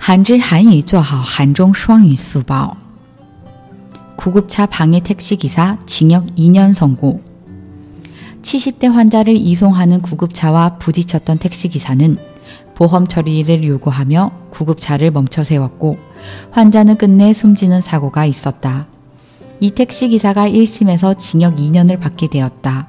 한질 한유 做好韩中双语速报 구급차 방해 택시기사 징역 2년 선고 70대 환자를 이송하는 구급차와 부딪혔던 택시기사는 보험 처리를 요구하며 구급차를 멈춰 세웠고 환자는 끝내 숨지는 사고가 있었다. 이 택시기사가 1심에서 징역 2년을 받게 되었다.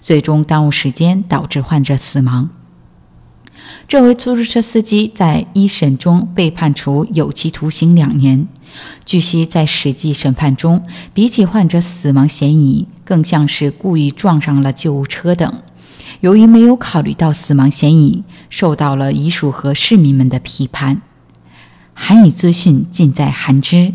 最终耽误时间，导致患者死亡。这位出租车司机在一审中被判处有期徒刑两年。据悉，在实际审判中，比起患者死亡嫌疑，更像是故意撞上了救护车等。由于没有考虑到死亡嫌疑，受到了遗属和市民们的批判。韩语资讯尽在韩知。